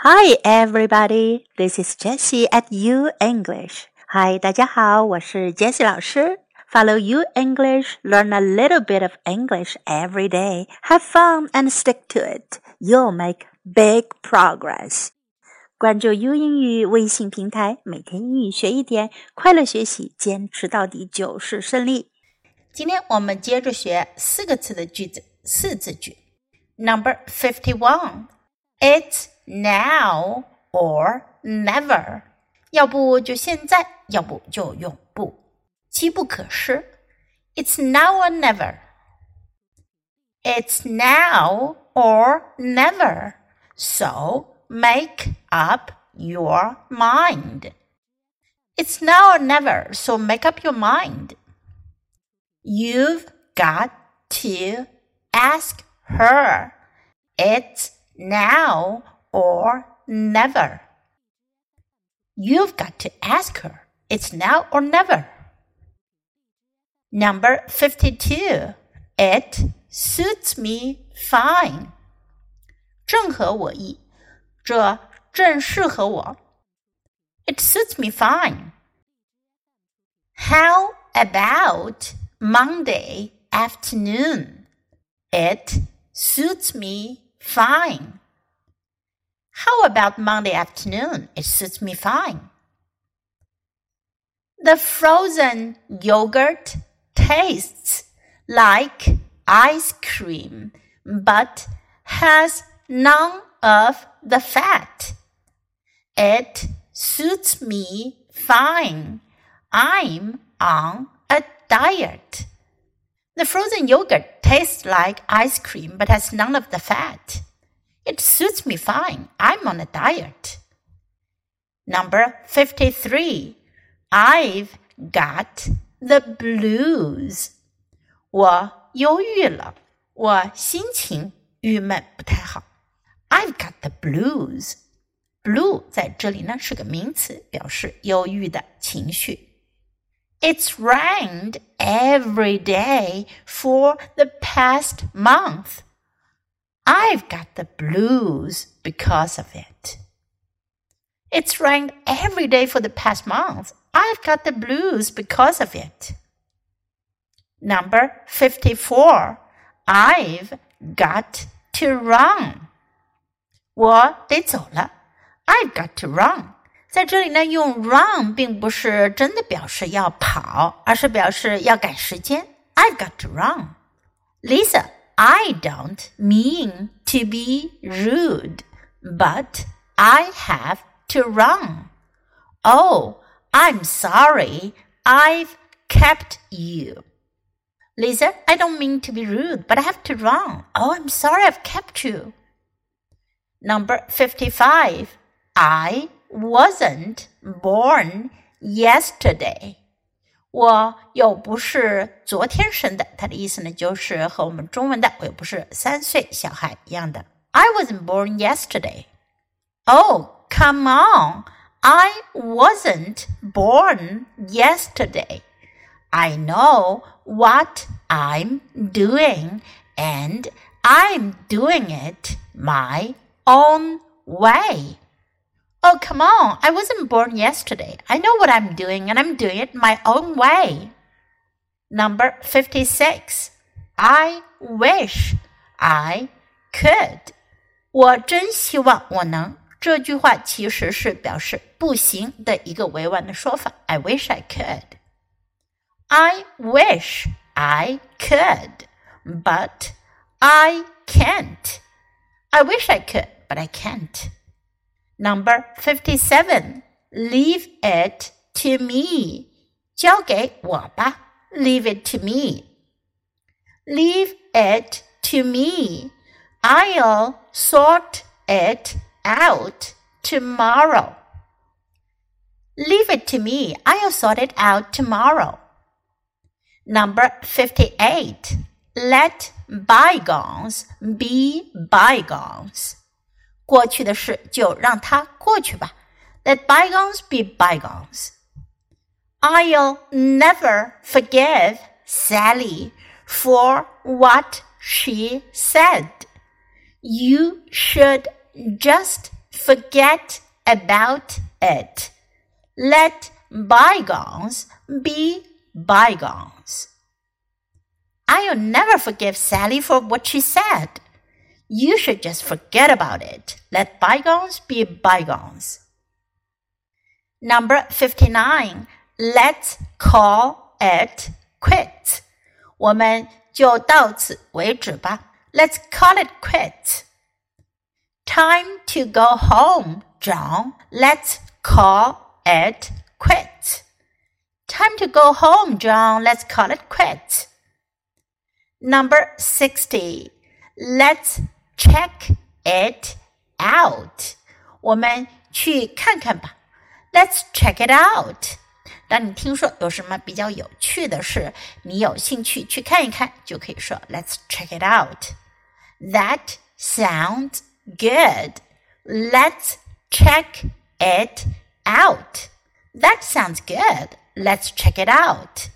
Hi, everybody. This is Jessie at U English. Hi, 大家好，我是 Jessie 老师。Follow U English, learn a little bit of English every day. Have fun and stick to it. You'll make big progress. 关注 U 英语微信平台，每天英语学一点，快乐学习，坚持到底就是胜利。今天我们接着学四个词的句子，四字句。Number fifty-one. It's now or never，要不就现在，要不就永不，机不可失。It's now or never. It's now or never. So make up your mind. It's now or never, so make up your mind. You've got to ask her. It's now or never. You've got to ask her. It's now or never. Number 52. It suits me fine. 正合我意，这正适合我。It suits me fine. How about Monday afternoon? It suits me fine. How about Monday afternoon? It suits me fine. The frozen yogurt tastes like ice cream, but has none of the fat. It suits me fine. I'm on a diet. The frozen yogurt tastes like ice cream but has none of the fat. It suits me fine. I'm on a diet. Number 53. I've got the blues. 我忧郁了，我心情郁闷，不太好。I've got the blues. Blue 在这里呢是个名词，表示忧郁的情绪。It's rained every day for the past month. I've got the blues because of it. It's rained every day for the past month. I've got the blues because of it. Number 54. I've got to run. 我得走了。I've got to run. 在这里呢，用 run 并不是真的表示要跑，而是表示要赶时间。I've got to run. Lisa, I don't mean to be rude, but I have to run. Oh, I'm sorry. I've kept you. Lisa, I don't mean to be rude, but I have to run. Oh, I'm sorry I've kept you. Number 55. I wasn't born yesterday. 我又不是昨天生的，它的意思呢，就是和我们中文的“我又不是三岁小孩”一样的。I wasn't born yesterday. Oh, come on! I wasn't born yesterday. I know what I'm doing, and I'm doing it my own way. Oh, come on. I wasn't born yesterday. I know what I'm doing and I'm doing it my own way. Number 56. I wish I could. 我真希望我能。这句话其实是表示不行的一个委婉的说法。I wish I could. I wish I could, but I can't. I wish I could, but I can't. Number fifty-seven. Leave it to me. 交给我吧。Leave it to me. Leave it to me. I'll sort it out tomorrow. Leave it to me. I'll sort it out tomorrow. Number 58. Let bygones be bygones. 过去的事就让它过去吧。Let bygones be bygones. I'll never forgive Sally for what she said. You should just forget about it. Let bygones be bygones. I'll never forgive Sally for what she said. You should just forget about it. Let bygones be bygones. Number 59. Let's call it quits. 我们就到此为止吧。Let's call it quits. Time to go home, John. Let's call it quits. Time to go home, John. Let's call it quits. Number 60. Let's check it out. 我们去看看吧。Let's check it out. 当你听说有什么比较有趣的事，你有兴趣去看一看，就可以说 Let's check it out. That sounds good. Let's check it out. That sounds good. Let's check it out.